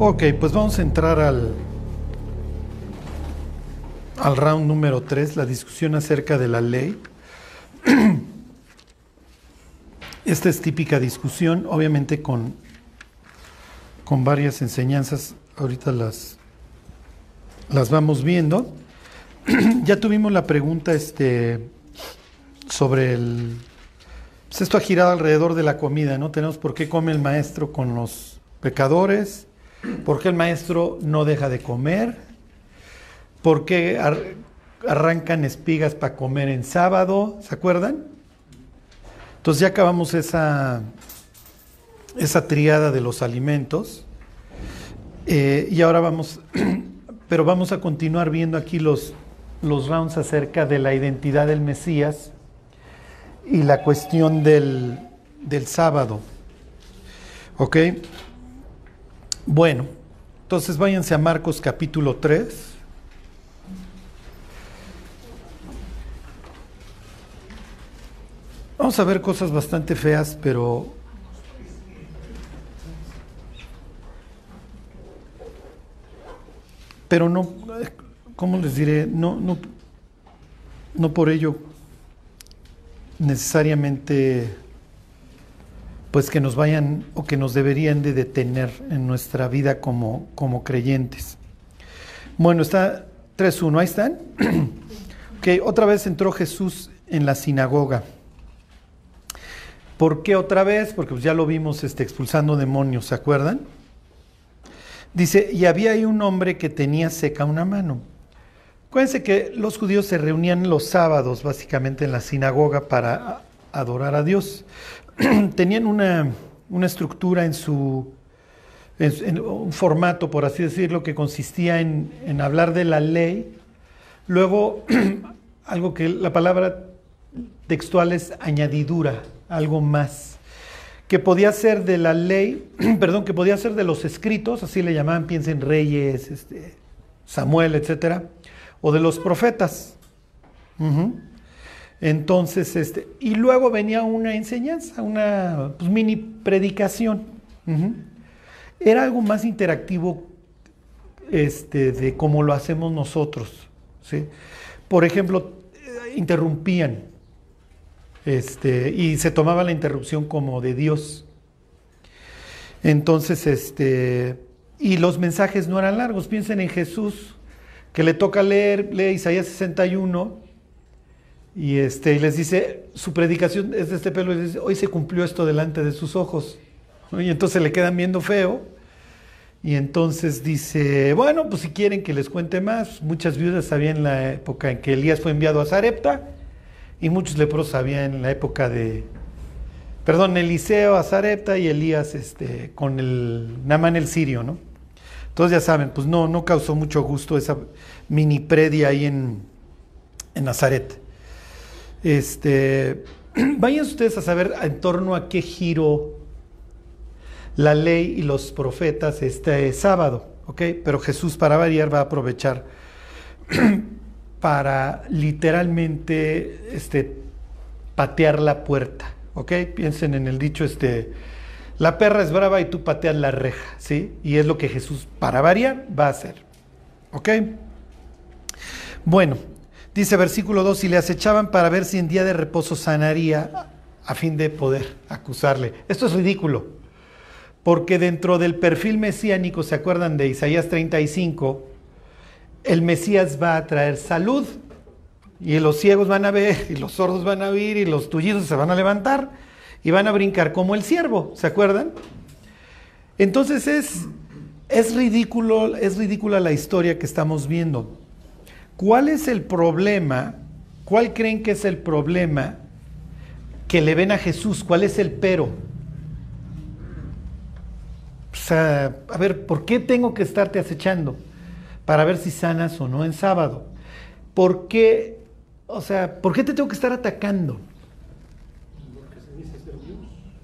Ok, pues vamos a entrar al, al round número 3, la discusión acerca de la ley. Esta es típica discusión, obviamente con, con varias enseñanzas, ahorita las, las vamos viendo. ya tuvimos la pregunta este, sobre el... Pues esto ha girado alrededor de la comida, ¿no? Tenemos por qué come el maestro con los pecadores, por qué el maestro no deja de comer, por qué arrancan espigas para comer en sábado, ¿se acuerdan? Entonces ya acabamos esa, esa triada de los alimentos eh, y ahora vamos, pero vamos a continuar viendo aquí los, los rounds acerca de la identidad del Mesías y la cuestión del, del sábado. ¿Ok? Bueno, entonces váyanse a Marcos capítulo 3. Vamos a ver cosas bastante feas, pero pero no, ¿cómo les diré? No, no, no por ello necesariamente pues que nos vayan o que nos deberían de detener en nuestra vida como, como creyentes. Bueno, está 3.1, ahí están. ok, otra vez entró Jesús en la sinagoga. ¿Por qué otra vez? Porque pues ya lo vimos este, expulsando demonios, ¿se acuerdan? Dice, y había ahí un hombre que tenía seca una mano. Acuérdense que los judíos se reunían los sábados básicamente en la sinagoga para adorar a Dios. Tenían una, estructura en su, un formato, por así decirlo, que consistía en, en hablar de la ley. Luego, algo que la palabra textual es añadidura, algo más, que podía ser de la ley, perdón, que podía ser de los escritos, así le llamaban, piensen reyes, este, Samuel, etcétera o de los profetas. Entonces, este, y luego venía una enseñanza, una pues, mini predicación. Era algo más interactivo este, de cómo lo hacemos nosotros. ¿sí? Por ejemplo, interrumpían este, y se tomaba la interrupción como de Dios. Entonces, este, y los mensajes no eran largos. Piensen en Jesús que le toca leer, lee Isaías 61 y, este, y les dice, su predicación es de este pelo, y dice, hoy se cumplió esto delante de sus ojos. Y entonces le quedan viendo feo. Y entonces dice, bueno, pues si quieren que les cuente más, muchas viudas sabían en la época en que Elías fue enviado a Zarepta y muchos leprosos sabían en la época de, perdón, Eliseo a Zarepta y Elías este, con el Naman el sirio, ¿no? Entonces ya saben, pues no, no causó mucho gusto esa mini predia ahí en, Nazaret. Este, vayan ustedes a saber en torno a qué giro la ley y los profetas este sábado, ¿ok? Pero Jesús para variar va a aprovechar para literalmente este, patear la puerta, ¿ok? Piensen en el dicho este la perra es brava y tú pateas la reja, ¿sí? Y es lo que Jesús, para variar, va a hacer. ¿Ok? Bueno, dice versículo 2, y le acechaban para ver si en día de reposo sanaría a fin de poder acusarle. Esto es ridículo, porque dentro del perfil mesiánico, ¿se acuerdan de Isaías 35? El Mesías va a traer salud, y los ciegos van a ver, y los sordos van a oír, y los tullidos se van a levantar y van a brincar como el ciervo, ¿se acuerdan? Entonces es, es ridículo, es ridícula la historia que estamos viendo. ¿Cuál es el problema? ¿Cuál creen que es el problema que le ven a Jesús? ¿Cuál es el pero? O sea, a ver, ¿por qué tengo que estarte acechando? Para ver si sanas o no en sábado. ¿Por qué? O sea, ¿por qué te tengo que estar atacando?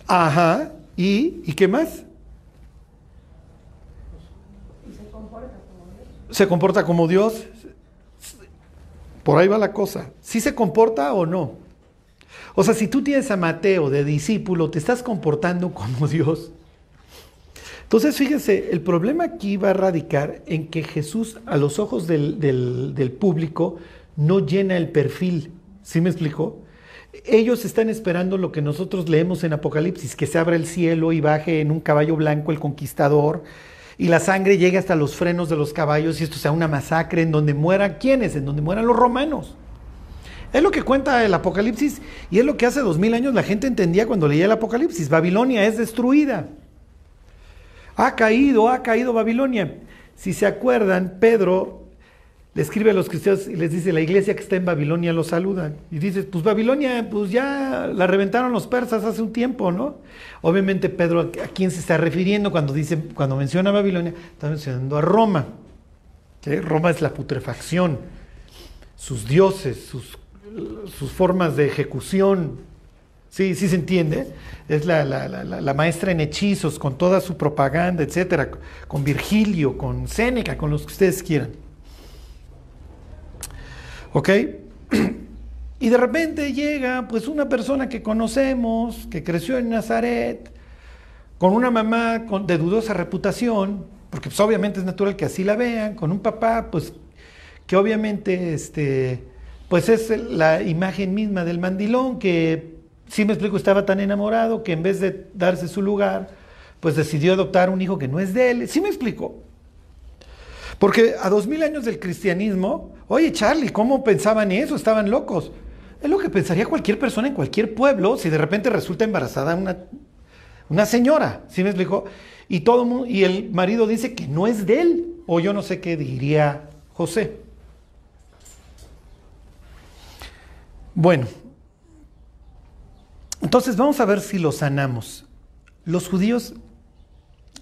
Ajá. ¿Y, ¿y qué más? Se comporta como Dios. Se comporta como Dios. Por ahí va la cosa. ¿Sí se comporta o no? O sea, si tú tienes a Mateo de discípulo, te estás comportando como Dios. Entonces, fíjense, el problema aquí va a radicar en que Jesús, a los ojos del, público, no llena el perfil. ¿Sí me explicó? Ellos están esperando lo que nosotros leemos en Apocalipsis, que se abra el cielo y baje en un caballo blanco el conquistador y la sangre llegue hasta los frenos de los caballos y esto sea una masacre en donde mueran quiénes, en donde mueran los romanos. Es lo que cuenta el Apocalipsis y es lo que hace dos mil años la gente entendía cuando leía el Apocalipsis. Babilonia es destruida. Ha caído, ha caído Babilonia. Si se acuerdan, Pedro le escribe a los cristianos y les dice, la iglesia que está en Babilonia los saludan. Y dice, pues Babilonia, pues ya la reventaron los persas hace un tiempo, ¿no? Obviamente Pedro, ¿a quién se está refiriendo cuando, dice, cuando menciona Babilonia? Está mencionando a Roma. Roma es la putrefacción, sus dioses, sus, sus formas de ejecución. Sí, sí se entiende. Es la, la, la, maestra en hechizos, con toda su propaganda, etcétera, con Virgilio, con Séneca, con los que ustedes quieran. ¿Ok? Y de repente llega pues una persona que conocemos, que creció en Nazaret, con una mamá de dudosa reputación, porque pues, obviamente es natural que así la vean, con un papá pues que obviamente este, pues es la imagen misma del mandilón que, si me explico, estaba tan enamorado que en vez de darse su lugar, pues decidió adoptar un hijo que no es de él. ¿Sí me explico? Porque a dos mil años del cristianismo, oye Charlie, ¿cómo pensaban eso? Estaban locos. Es lo que pensaría cualquier persona en cualquier pueblo si de repente resulta embarazada una, una señora, ¿sí me explico? Y, todo, y el marido dice que no es de él, o yo no sé qué diría José. Bueno, entonces vamos a ver si lo sanamos. Los judíos,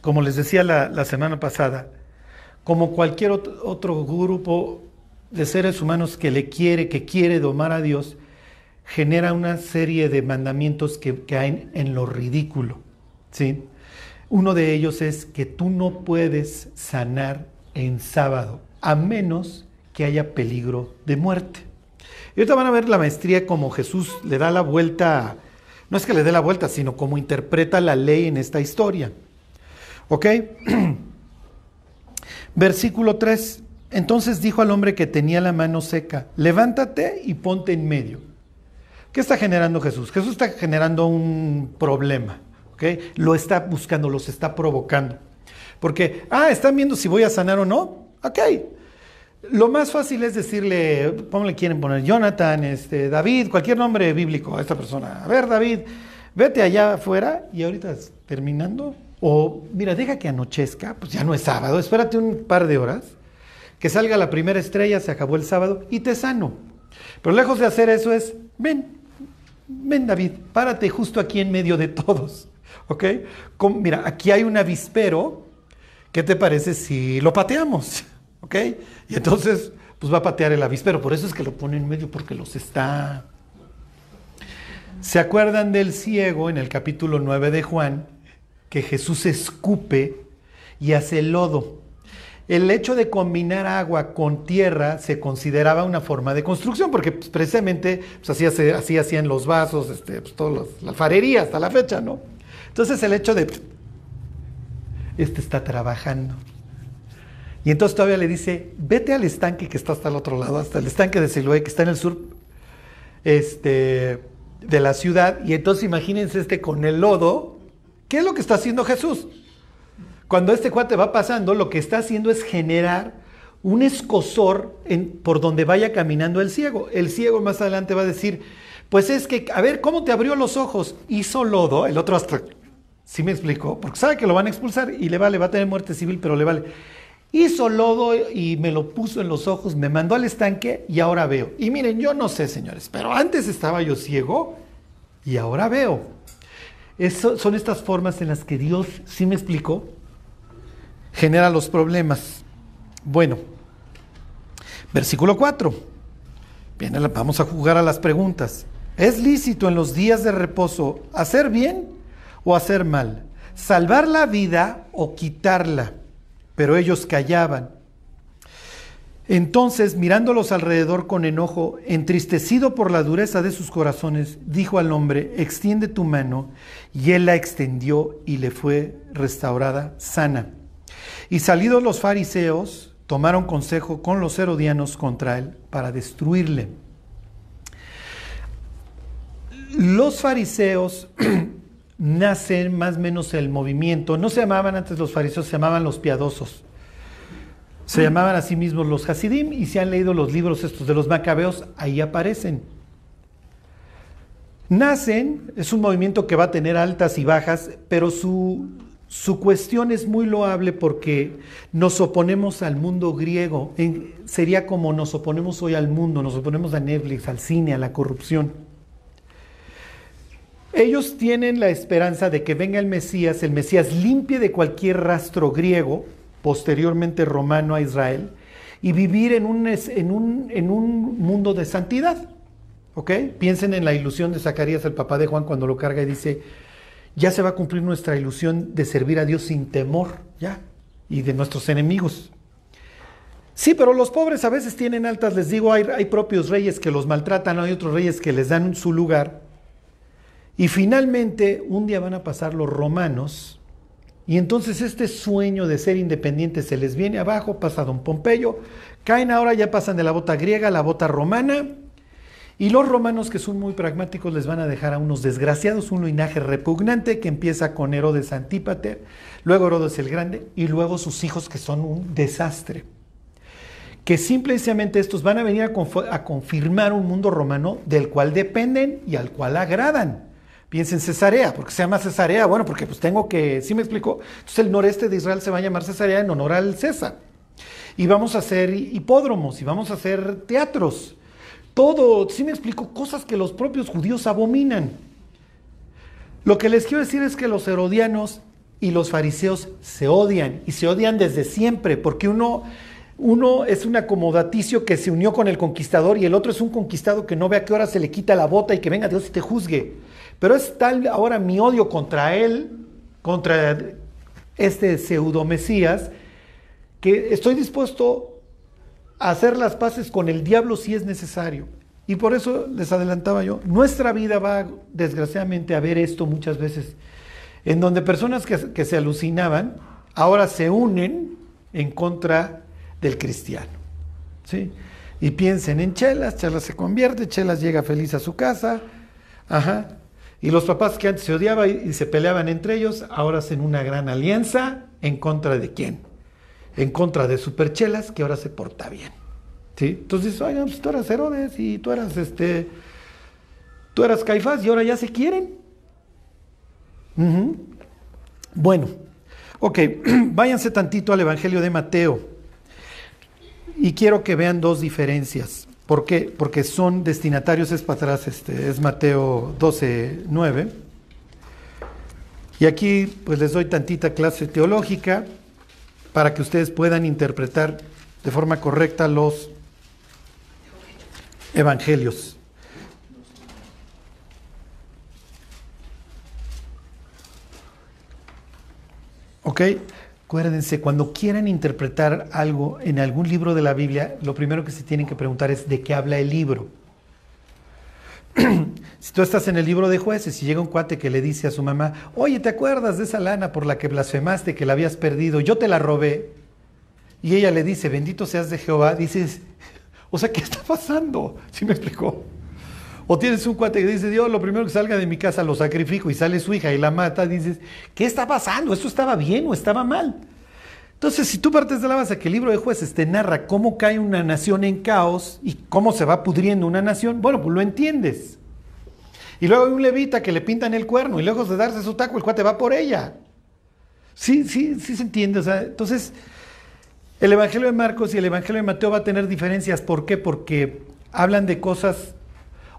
como les decía la semana pasada, como cualquier otro grupo de seres humanos que le quiere, que quiere domar a Dios, genera una serie de mandamientos que caen en lo ridículo. ¿sí? Uno de ellos es que tú no puedes sanar en sábado, a menos que haya peligro de muerte. Y ahorita van a ver la maestría como Jesús le da la vuelta, no es que le dé la vuelta, sino como interpreta la ley en esta historia. ¿Ok? Versículo 3. Entonces dijo al hombre que tenía la mano seca, levántate y ponte en medio. ¿Qué está generando Jesús? Jesús está generando un problema, ¿ok? Lo está buscando, los está provocando. Porque, ah, están viendo si voy a sanar o no. Ok. Lo más fácil es decirle, ¿cómo le quieren poner? Jonathan, este, David, cualquier nombre bíblico a esta persona. A ver, David, vete allá afuera y ahorita terminando, o mira, deja que anochezca, pues ya no es sábado, espérate un par de horas, que salga la primera estrella, se acabó el sábado y te sano. Pero lejos de hacer eso es, ven, ven David, párate justo aquí en medio de todos. ¿Ok? mira, aquí hay un avispero, ¿qué te parece si lo pateamos? ¿Ok? Y entonces, pues va a patear el avispero, por eso es que lo pone en medio, porque los está... ¿Se acuerdan del ciego en el capítulo 9 de Juan? Que Jesús escupe y hace lodo. El hecho de combinar agua con tierra se consideraba una forma de construcción, porque pues, precisamente pues, así, así, hacían los vasos, este, pues, todas las, la alfarería hasta la fecha, ¿no? Entonces el hecho de, este está trabajando. Y entonces todavía le dice, vete al estanque que está hasta el otro lado, hasta el estanque de Siloé, que está en el sur este, de la ciudad. Y entonces imagínense este con el lodo, ¿Qué es lo que está haciendo Jesús? Cuando este cuate va pasando, lo que está haciendo es generar un escosor por donde vaya caminando el ciego. El ciego más adelante va a decir, pues es que, a ver, ¿cómo te abrió los ojos? Hizo lodo, el otro hasta, ¿sí me explicó? Porque sabe que lo van a expulsar y le vale, va a tener muerte civil, pero le vale. Hizo lodo y me lo puso en los ojos, me mandó al estanque y ahora veo. Y miren, yo no sé, señores, pero antes estaba yo ciego y ahora veo son estas formas en las que Dios, ¿sí me explicó? Genera los problemas. Bueno, versículo 4. Bien, vamos a jugar a las preguntas. ¿Es lícito en los días de reposo hacer bien o hacer mal? ¿Salvar la vida o quitarla? Pero ellos callaban. Entonces, mirándolos alrededor con enojo, entristecido por la dureza de sus corazones, dijo al hombre, extiende tu mano, y él la extendió y le fue restaurada sana. Y salidos los fariseos, tomaron consejo con los herodianos contra él para destruirle. Los fariseos nacen más o menos el movimiento, no se llamaban antes los fariseos, se llamaban los piadosos. Se llamaban a sí mismos los Hasidim y si han leído los libros estos de los macabeos, ahí aparecen. Nacen, es un movimiento que va a tener altas y bajas, pero su, su cuestión es muy loable porque nos oponemos al mundo griego. sería como nos oponemos hoy al mundo, nos oponemos a Netflix, al cine, a la corrupción. Ellos tienen la esperanza de que venga el Mesías, el Mesías limpie de cualquier rastro griego, posteriormente romano a Israel, y vivir en un, en un, en un mundo de santidad. ¿Ok? Piensen en la ilusión de Zacarías, el papá de Juan, cuando lo carga y dice, ya se va a cumplir nuestra ilusión de servir a Dios sin temor, ya, y de nuestros enemigos. Sí, pero los pobres a veces tienen altas, les digo, hay, hay propios reyes que los maltratan, hay otros reyes que les dan su lugar. Y finalmente, un día van a pasar los romanos y entonces este sueño de ser independiente se les viene abajo, pasa Don Pompeyo, caen ahora, ya pasan de la bota griega a la bota romana, y los romanos que son muy pragmáticos les van a dejar a unos desgraciados un linaje repugnante que empieza con Herodes Antípater, luego Herodes el Grande y luego sus hijos que son un desastre. Que simplemente estos van a venir a, a confirmar un mundo romano del cual dependen y al cual agradan. Piensen Cesarea, porque se llama Cesarea, bueno, porque pues tengo que, ¿sí me explico? Entonces el noreste de Israel se va a llamar Cesarea en honor al César. Y vamos a hacer hipódromos y vamos a hacer teatros. Todo, ¿sí me explico? Cosas que los propios judíos abominan. Lo que les quiero decir es que los herodianos y los fariseos se odian y se odian desde siempre, porque uno, uno es un acomodaticio que se unió con el conquistador y el otro es un conquistado que no ve a qué hora se le quita la bota y que venga Dios y te juzgue. Pero es tal ahora mi odio contra él, contra este pseudo Mesías, que estoy dispuesto a hacer las paces con el diablo si es necesario. Y por eso les adelantaba yo, nuestra vida va desgraciadamente a ver esto muchas veces, en donde personas que, que se alucinaban ahora se unen en contra del cristiano. ¿sí? Y piensen en Chelas, Chelas se convierte, Chelas llega feliz a su casa, ajá, y los papás que antes se odiaban y se peleaban entre ellos, ahora hacen una gran alianza en contra de quién? En contra de Superchelas, que ahora se porta bien. ¿Sí? Entonces, oigan, pues tú eras Herodes y tú eras este. Tú eras Caifás y ahora ya se quieren. Bueno, ok, váyanse tantito al Evangelio de Mateo. Y quiero que vean dos diferencias. ¿Por qué? Porque son destinatarios, es para atrás, este, es Mateo 12, 9. Y aquí pues les doy tantita clase teológica para que ustedes puedan interpretar de forma correcta los evangelios. ¿Ok? Acuérdense, cuando quieran interpretar algo en algún libro de la Biblia, lo primero que se tienen que preguntar es de qué habla el libro. si tú estás en el libro de jueces y llega un cuate que le dice a su mamá, oye, ¿te acuerdas de esa lana por la que blasfemaste, que la habías perdido? Yo te la robé. Y ella le dice, bendito seas de Jehová. Dices, o sea, ¿qué está pasando? ¿Sí me explicó? O tienes un cuate que dice, Dios, lo primero que salga de mi casa lo sacrifico y sale su hija y la mata, dices, ¿qué está pasando? ¿Esto estaba bien o estaba mal? Entonces, si tú partes de la base que el libro de jueces te narra cómo cae una nación en caos y cómo se va pudriendo una nación, bueno, pues lo entiendes. Y luego hay un levita que le pintan el cuerno y lejos de darse su taco, el cuate va por ella. Sí, sí, sí se entiende. O sea, entonces, el Evangelio de Marcos y el Evangelio de Mateo va a tener diferencias. ¿Por qué? Porque hablan de cosas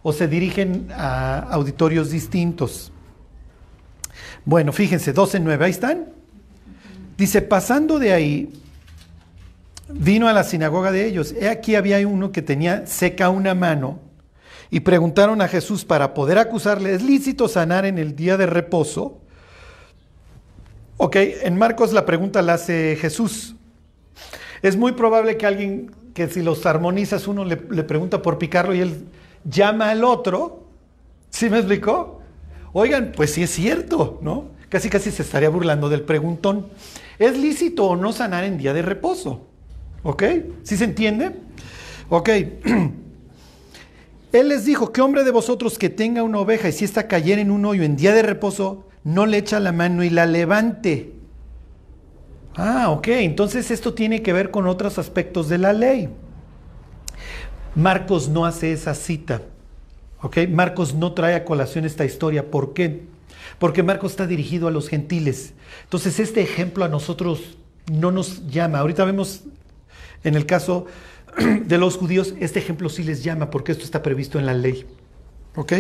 o se dirigen a auditorios distintos. Bueno, fíjense, 12.9, ahí están. Dice, pasando de ahí, vino a la sinagoga de ellos. He aquí había uno que tenía seca una mano y preguntaron a Jesús para poder acusarle, ¿es lícito sanar en el día de reposo? Ok, en Marcos la pregunta la hace Jesús. Es muy probable que alguien que si los armonizas uno le, le pregunta por picarlo y él llama al otro. ¿Sí me explicó? Oigan, pues sí es cierto, ¿no? Casi casi se estaría burlando del preguntón. ¿Es lícito o no sanar en día de reposo? ¿Ok? ¿Sí se entiende? Ok. Él les dijo, ¿qué hombre de vosotros que tenga una oveja y si esta cayera en un hoyo en día de reposo, no le echa la mano y la levante? Ah, ok, entonces esto tiene que ver con otros aspectos de la ley. Marcos no hace esa cita. ¿Ok? Marcos no trae a colación esta historia. ¿Por qué? Porque Marcos está dirigido a los gentiles. Entonces este ejemplo a nosotros no nos llama. Ahorita vemos en el caso de los judíos, este ejemplo sí les llama porque esto está previsto en la ley. ¿Ok?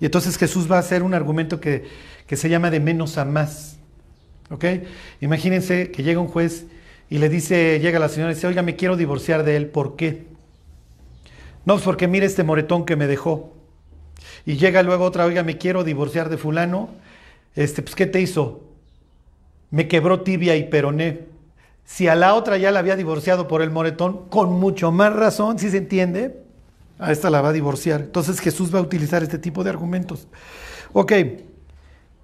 Y entonces Jesús va a hacer un argumento que, que se llama de menos a más. ¿Ok? Imagínense que llega un juez y le dice, llega la señora y dice, oiga, me quiero divorciar de él. ¿Por qué? No, pues porque mire este moretón que me dejó. Y llega luego otra, oiga, me quiero divorciar de fulano. Este, pues, ¿qué te hizo? Me quebró tibia y peroné. Si a la otra ya la había divorciado por el moretón, con mucho más razón, si se entiende, a esta la va a divorciar. Entonces Jesús va a utilizar este tipo de argumentos. Ok,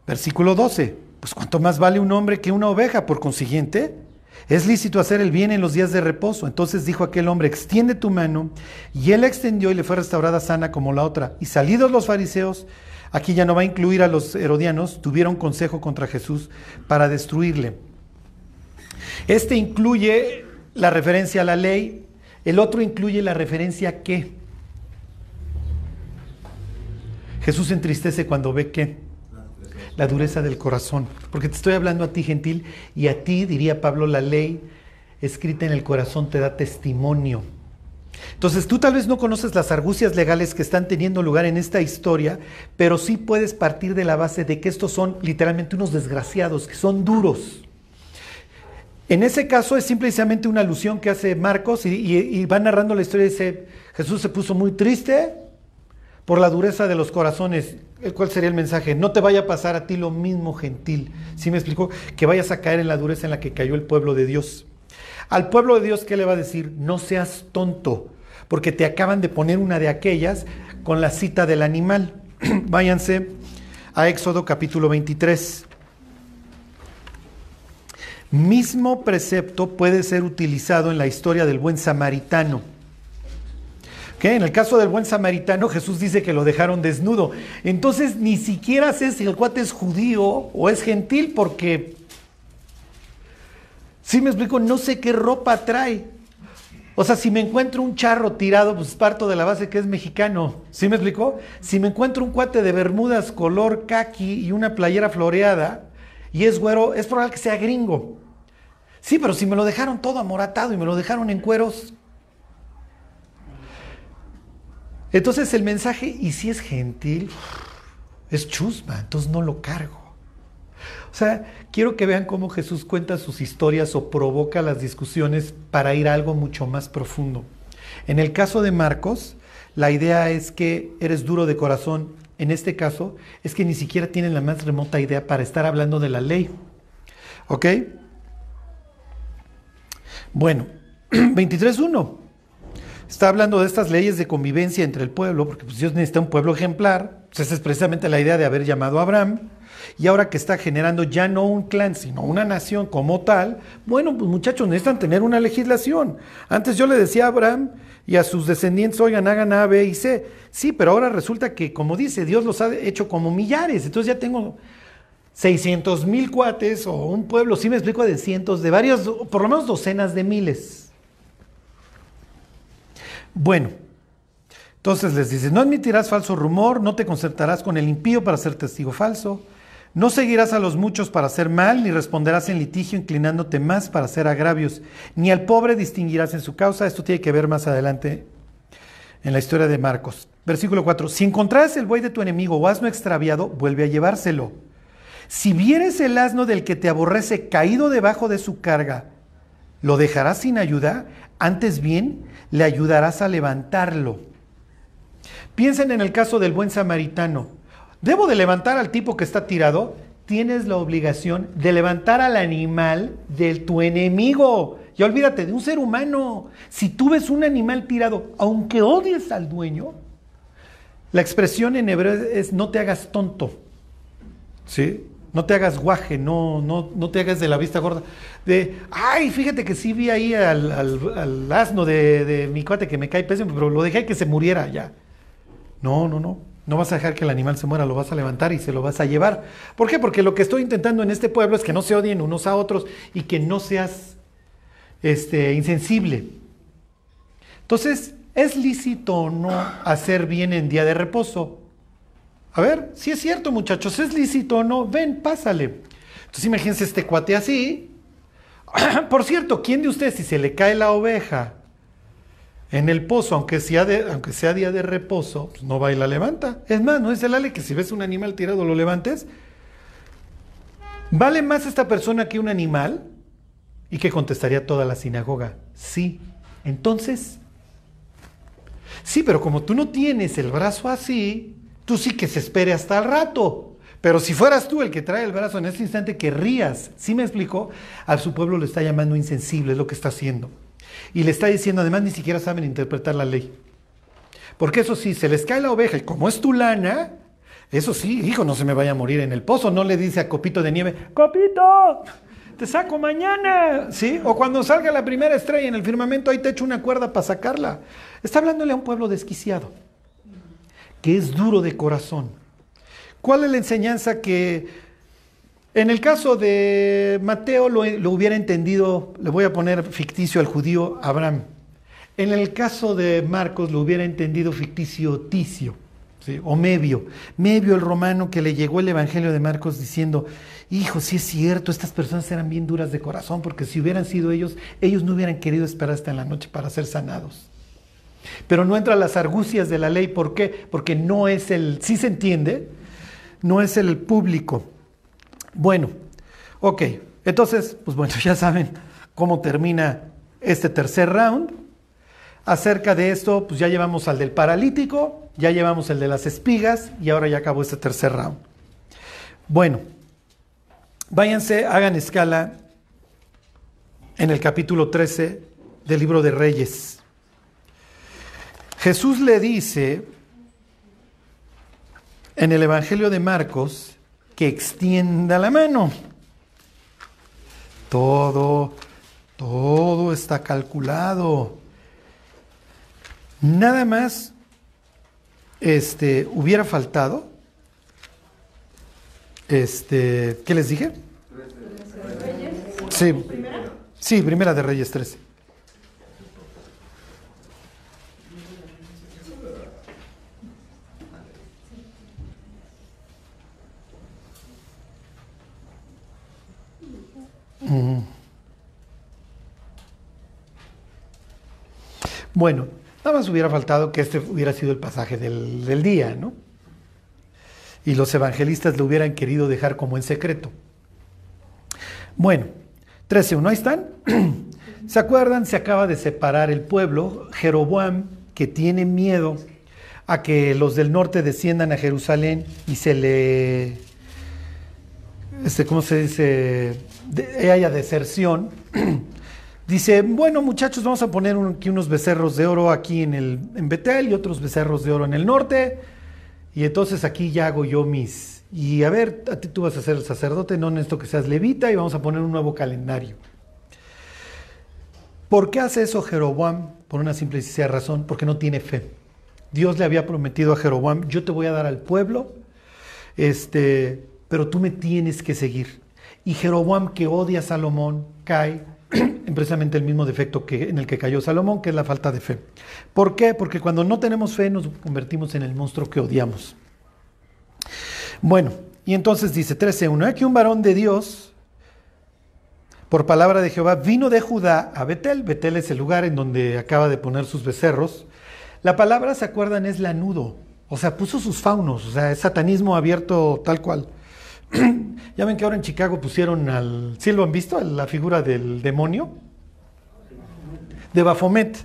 versículo 12. Pues cuánto más vale un hombre que una oveja, por consiguiente, es lícito hacer el bien en los días de reposo. Entonces dijo aquel hombre, extiende tu mano. Y él la extendió y le fue restaurada sana como la otra. Y salidos los fariseos, aquí ya no va a incluir a los herodianos, tuvieron consejo contra Jesús para destruirle. Este incluye la referencia a la ley, el otro incluye la referencia a qué. Jesús entristece cuando ve qué. La dureza del corazón. Porque te estoy hablando a ti, gentil, y a ti, diría Pablo, la ley escrita en el corazón te da testimonio. Entonces tú tal vez no conoces las argucias legales que están teniendo lugar en esta historia, pero sí puedes partir de la base de que estos son literalmente unos desgraciados, que son duros. En ese caso es simplemente una alusión que hace Marcos y, va narrando la historia dice, Jesús se puso muy triste por la dureza de los corazones. ¿Cuál sería el mensaje? No te vaya a pasar a ti lo mismo, gentil. ¿Sí me explicó? Que vayas a caer en la dureza en la que cayó el pueblo de Dios. Al pueblo de Dios, ¿qué le va a decir? No seas tonto, porque te acaban de poner una de aquellas con la cita del animal. Váyanse a Éxodo capítulo 23 mismo precepto puede ser utilizado en la historia del buen samaritano. En el caso del buen samaritano, Jesús dice que lo dejaron desnudo. Entonces ni siquiera sé si el cuate es judío o es gentil, porque, si me explico, no sé qué ropa trae. O sea, si me encuentro un charro tirado, pues parto de la base que es mexicano. ¿Sí me explico? Si me encuentro un cuate de bermudas color kaki y una playera floreada y es güero, es probable que sea gringo. Sí, pero si me lo dejaron todo amoratado y me lo dejaron en cueros. Entonces el mensaje, y si es gentil, es chusma, entonces no lo cargo. O sea, quiero que vean cómo Jesús cuenta sus historias o provoca las discusiones para ir a algo mucho más profundo. En el caso de Marcos, la idea es que eres duro de corazón. En este caso, es que ni siquiera tienen la más remota idea para estar hablando de la ley. ¿Ok? Bueno, 23.1. Está hablando de estas leyes de convivencia entre el pueblo, porque pues, Dios necesita un pueblo ejemplar. Pues, esa es precisamente la idea de haber llamado a Abraham. Y ahora que está generando ya no un clan, sino una nación como tal, bueno, pues muchachos, necesitan tener una legislación. Antes yo le decía a Abraham y a sus descendientes, oigan, hagan A, B y C. Sí, pero ahora resulta que, como dice, Dios los ha hecho como millares. Entonces ya tengo 600 mil cuates o un pueblo, sí me explico, de cientos, de varios, por lo menos docenas de miles. Bueno, entonces les dice, no admitirás falso rumor, no te concertarás con el impío para ser testigo falso, no seguirás a los muchos para hacer mal, ni responderás en litigio inclinándote más para hacer agravios, ni al pobre distinguirás en su causa. Esto tiene que ver más adelante en la historia de Marcos. Versículo 4, si encontrares el buey de tu enemigo o asno extraviado, vuelve a llevárselo. Si vieres el asno del que te aborrece caído debajo de su carga, ¿lo dejarás sin ayuda? Antes bien, le ayudarás a levantarlo. Piensen en el caso del buen samaritano. ¿Debo de levantar al tipo que está tirado? Tienes la obligación de levantar al animal de tu enemigo. Ya olvídate de un ser humano. Si tú ves un animal tirado, aunque odies al dueño, la expresión en hebreo es no te hagas tonto. ¿Sí? No te hagas guaje, no, no, no te hagas de la vista gorda. De, ay, fíjate que sí vi ahí al, asno de, de, mi cuate que me cae pésimo, pero lo dejé que se muriera ya. No, no, no. No vas a dejar que el animal se muera, lo vas a levantar y se lo vas a llevar. ¿Por qué? Porque lo que estoy intentando en este pueblo es que no se odien unos a otros y que no seas este, insensible. Entonces, ¿es lícito o no hacer bien en día de reposo? A ver, si es cierto, muchachos, ¿es lícito o no? Ven, pásale. Entonces imagínense este cuate así. Por cierto, ¿quién de ustedes si se le cae la oveja en el pozo, aunque sea, día de reposo, pues no va y la levanta? Es más, no es el ale que si ves un animal tirado lo levantes. ¿Vale más esta persona que un animal? Y que contestaría toda la sinagoga, sí. Entonces, sí, pero como tú no tienes el brazo así, tú sí que se espere hasta el rato. Pero si fueras tú el que trae el brazo en este instante, querrías. ¿Sí me explicó? A su pueblo le está llamando insensible, es lo que está haciendo. Y le está diciendo, además, ni siquiera saben interpretar la ley. Porque eso sí, se les cae la oveja y como es tu lana, eso sí, hijo, no se me vaya a morir en el pozo. No le dice a Copito de Nieve, Copito, te saco mañana. ¿Sí? O cuando salga la primera estrella en el firmamento, ahí te echo una cuerda para sacarla. Está hablándole a un pueblo desquiciado que es duro de corazón. ¿Cuál es la enseñanza que en el caso de Mateo lo, hubiera entendido, le voy a poner ficticio al judío Abraham. En el caso de Marcos lo hubiera entendido ficticio Ticio, o Mebio. Mebio el romano que le llegó el Evangelio de Marcos diciendo, hijo, si es cierto, estas personas eran bien duras de corazón, porque si hubieran sido ellos, ellos no hubieran querido esperar hasta en la noche para ser sanados. Pero no entra las argucias de la ley. ¿Por qué? Porque no es el, sí se entiende, no es el público. Bueno, ok. Entonces, pues bueno, ya saben cómo termina este tercer round. Acerca de esto, pues ya llevamos al del paralítico, ya llevamos el de las espigas y ahora ya acabó este tercer round. Bueno, váyanse, hagan escala en el capítulo 13 del libro de Reyes. Jesús le dice en el Evangelio de Marcos que extienda la mano. Todo, todo está calculado. Nada más este, hubiera faltado. Este, ¿qué les dije? Sí, sí, primera de Reyes 13. Bueno, nada más hubiera faltado que este hubiera sido el pasaje del, día, ¿no? Y los evangelistas lo hubieran querido dejar como en secreto. Bueno, 13.1, ahí están. ¿Se acuerdan? Se acaba de separar el pueblo. Jeroboam, que tiene miedo a que los del norte desciendan a Jerusalén y se le, este, ¿cómo se dice? haya deserción. Dice, bueno muchachos, vamos a poner aquí unos becerros de oro aquí en, el, en Betel y otros becerros de oro en el norte. Y entonces aquí ya hago yo mis... Y a ver, a ti tú vas a ser el sacerdote, no necesito que seas levita y vamos a poner un nuevo calendario. ¿Por qué hace eso Jeroboam? Por una simple y sencilla razón, porque no tiene fe. Dios le había prometido a Jeroboam, yo te voy a dar al pueblo, este, pero tú me tienes que seguir. Y Jeroboam, que odia a Salomón, cae en precisamente el mismo defecto que, en el que cayó Salomón, que es la falta de fe. ¿Por qué? Porque cuando no tenemos fe nos convertimos en el monstruo que odiamos. Bueno, y entonces dice 13.1, que un varón de Dios, por palabra de Jehová, vino de Judá a Betel. Betel es el lugar en donde acaba de poner sus becerros. La palabra, ¿se acuerdan? Es lanudo. O sea, puso sus faunos, o sea, es satanismo abierto tal cual. ya ven que ahora en Chicago pusieron al. ¿Sí lo han visto? La figura del demonio. De Bafomet.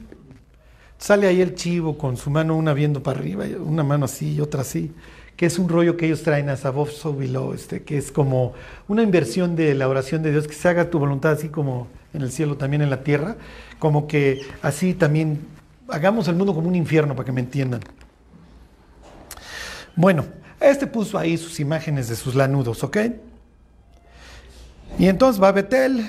Sale ahí el chivo con su mano, una viendo para arriba, una mano así y otra así. que es un rollo que ellos traen a Sabov Below, este, que es como una inversión de la oración de Dios, que se haga tu voluntad así como en el cielo, también en la tierra, como que así también hagamos el mundo como un infierno, para que me entiendan. Bueno, este puso ahí sus imágenes de sus lanudos, ¿ok? Y entonces va Betel,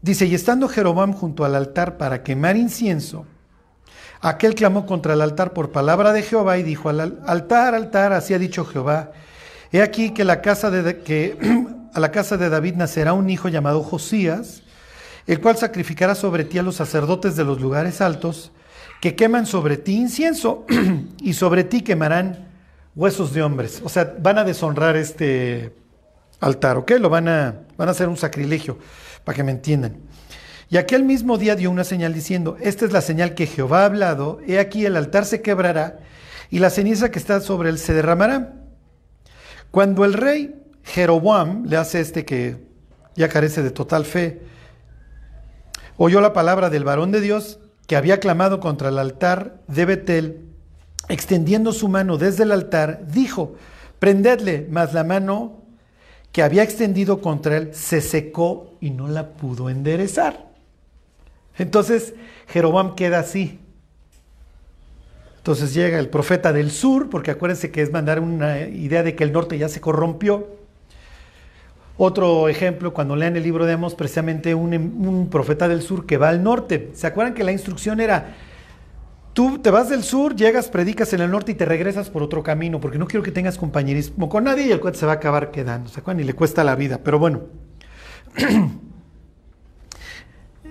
dice, y estando Jeroboam junto al altar para quemar incienso, aquel clamó contra el altar por palabra de Jehová y dijo al altar, altar, así ha dicho Jehová, he aquí que, que a la casa de David nacerá un hijo llamado Josías, el cual sacrificará sobre ti a los sacerdotes de los lugares altos, que queman sobre ti incienso, y sobre ti quemarán huesos de hombres. O sea, van a deshonrar este altar, ¿ok? Lo van a, van a hacer un sacrilegio, para que me entiendan. Y aquel mismo día dio una señal diciendo, esta es la señal que Jehová ha hablado, he aquí el altar se quebrará y la ceniza que está sobre él se derramará. Cuando el rey Jeroboam le hace este que ya carece de total fe, oyó la palabra del varón de Dios que había clamado contra el altar de Betel, extendiendo su mano desde el altar, dijo, prendedle, mas la mano que había extendido contra él se secó y no la pudo enderezar. Entonces Jeroboam queda así. Entonces llega el profeta del sur, porque acuérdense que es mandar una idea de que el norte ya se corrompió. Otro ejemplo, cuando lean el libro de Amos, precisamente un, un profeta del sur que va al norte. ¿Se acuerdan que la instrucción era, Tú te vas del sur, llegas, predicas en el norte y te regresas por otro camino, porque no quiero que tengas compañerismo con nadie y el cuate se va a acabar quedando, ¿se acuerdan? Y le cuesta la vida, pero bueno.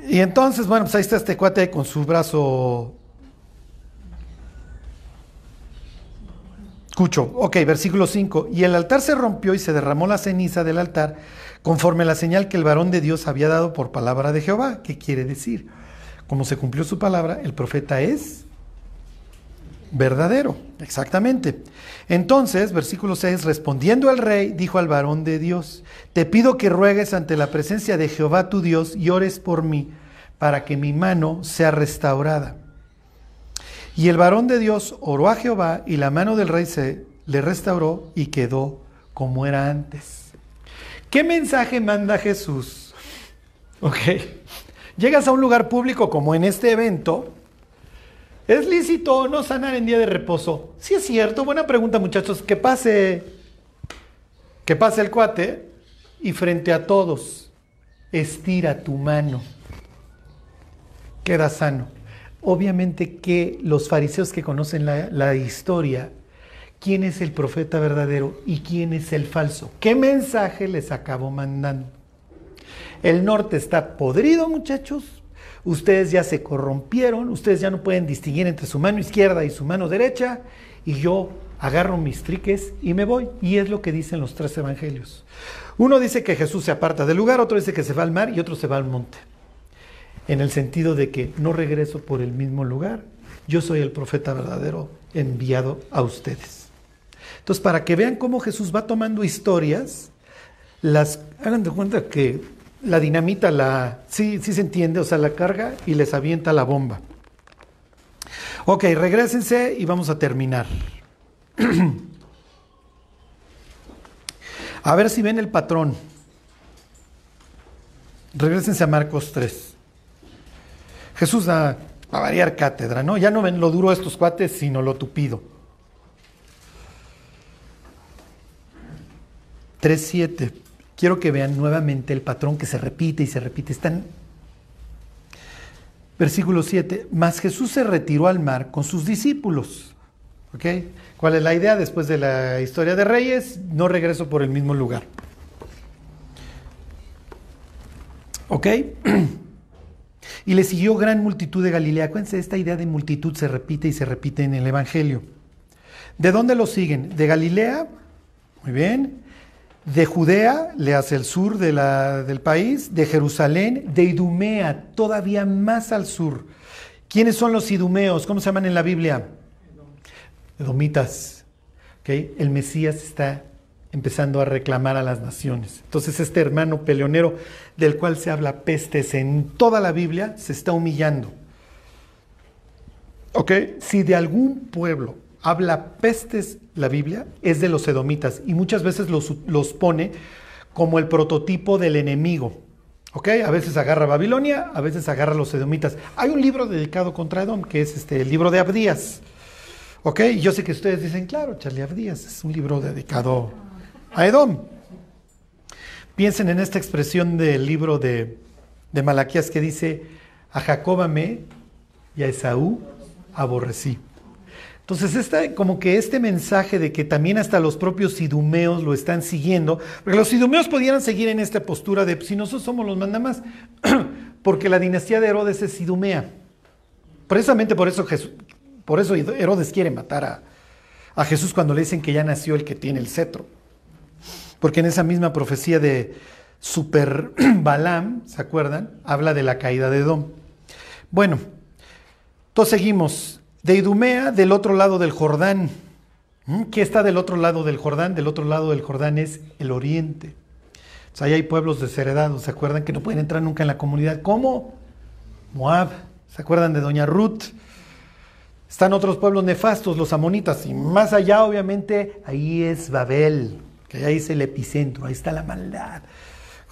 y entonces, bueno, pues ahí está este cuate con su brazo Cucho. Ok, versículo 5. Y el altar se rompió y se derramó la ceniza del altar conforme la señal que el varón de Dios había dado por palabra de Jehová. ¿Qué quiere decir? Como se cumplió su palabra, el profeta es verdadero, exactamente. Entonces, versículo 6, respondiendo al rey, dijo al varón de Dios, te pido que ruegues ante la presencia de Jehová tu Dios y ores por mí, para que mi mano sea restaurada. Y el varón de Dios oró a Jehová y la mano del rey se le restauró y quedó como era antes. ¿Qué mensaje manda Jesús? Ok. Llegas a un lugar público como en este evento, ¿Es lícito no sanar en día de reposo? Sí es cierto, buena pregunta muchachos, que pase, que pase el cuate y frente a todos estira tu mano, queda sano. Obviamente que los fariseos que conocen la, la historia, quién es el profeta verdadero y quién es el falso, qué mensaje les acabó mandando. El norte está podrido muchachos, ustedes ya se corrompieron, ustedes ya no pueden distinguir entre su mano izquierda y su mano derecha, y yo agarro mis triques y me voy. Y es lo que dicen los tres evangelios. Uno dice que Jesús se aparta del lugar, otro dice que se va al mar y otro se va al monte. En el sentido de que no regreso por el mismo lugar, yo soy el profeta verdadero enviado a ustedes. Entonces, para que vean cómo Jesús va tomando historias, las hagan de cuenta que la dinamita la, sí, sí se entiende, o sea, la carga y les avienta la bomba. Ok, regresense y vamos a terminar. a ver si ven el patrón. Regresense a Marcos 3. Jesús a variar cátedra, ¿no? Ya no ven lo duro de estos cuates, sino lo tupido. 3.7 quiero que vean nuevamente el patrón que se repite y se repite. Están. Versículo 7. Mas Jesús se retiró al mar con sus discípulos. ¿Ok? ¿Cuál es la idea? Después de la historia de Reyes, no regreso por el mismo lugar. ¿Ok? Y le siguió gran multitud de Galilea. Acuérdense, esta idea de multitud se repite y se repite en el Evangelio. ¿De dónde lo siguen? ¿De Galilea? Muy bien de Judea, le hace el sur de la, del país, de Jerusalén, de Idumea, todavía más al sur. ¿Quiénes son los idumeos? ¿Cómo se llaman en la Biblia? Edomitas. ¿Okay? El Mesías está empezando a reclamar a las naciones. Entonces este hermano peleonero del cual se habla pestes en toda la Biblia se está humillando. ¿Ok? Si de algún pueblo habla pestes la Biblia es de los edomitas y muchas veces los, los pone como el prototipo del enemigo. ¿Ok? A veces agarra Babilonia, a veces agarra los edomitas. Hay un libro dedicado contra Edom, que es este, el libro de Abdías. ¿Ok? Yo sé que ustedes dicen, claro, Charlie Abdías es un libro dedicado a Edom. Piensen en esta expresión del libro de, de Malaquías que dice, a Jacob amé y a Esaú aborrecí. Entonces, esta, como que este mensaje de que también hasta los propios idumeos lo están siguiendo, porque los idumeos podían seguir en esta postura de si nosotros somos los mandamás, porque la dinastía de Herodes es idumea. Precisamente por eso, por Herodes quiere matar a, Jesús cuando le dicen que ya nació el que tiene el cetro. Porque en esa misma profecía de Super Balaam, ¿se acuerdan? Habla de la caída de Edom. Bueno, entonces seguimos de Idumea del otro lado del Jordán. ¿Mm? ¿Qué está del otro lado del Jordán? Del otro lado del Jordán es el oriente. Sea, ahí hay pueblos desheredados, ¿se acuerdan que no pueden entrar nunca en la comunidad? ¿Cómo? Moab, ¿se acuerdan de Doña Ruth? Están otros pueblos nefastos, los amonitas, y más allá, obviamente, ahí es Babel, que ahí es el epicentro, ahí está la maldad.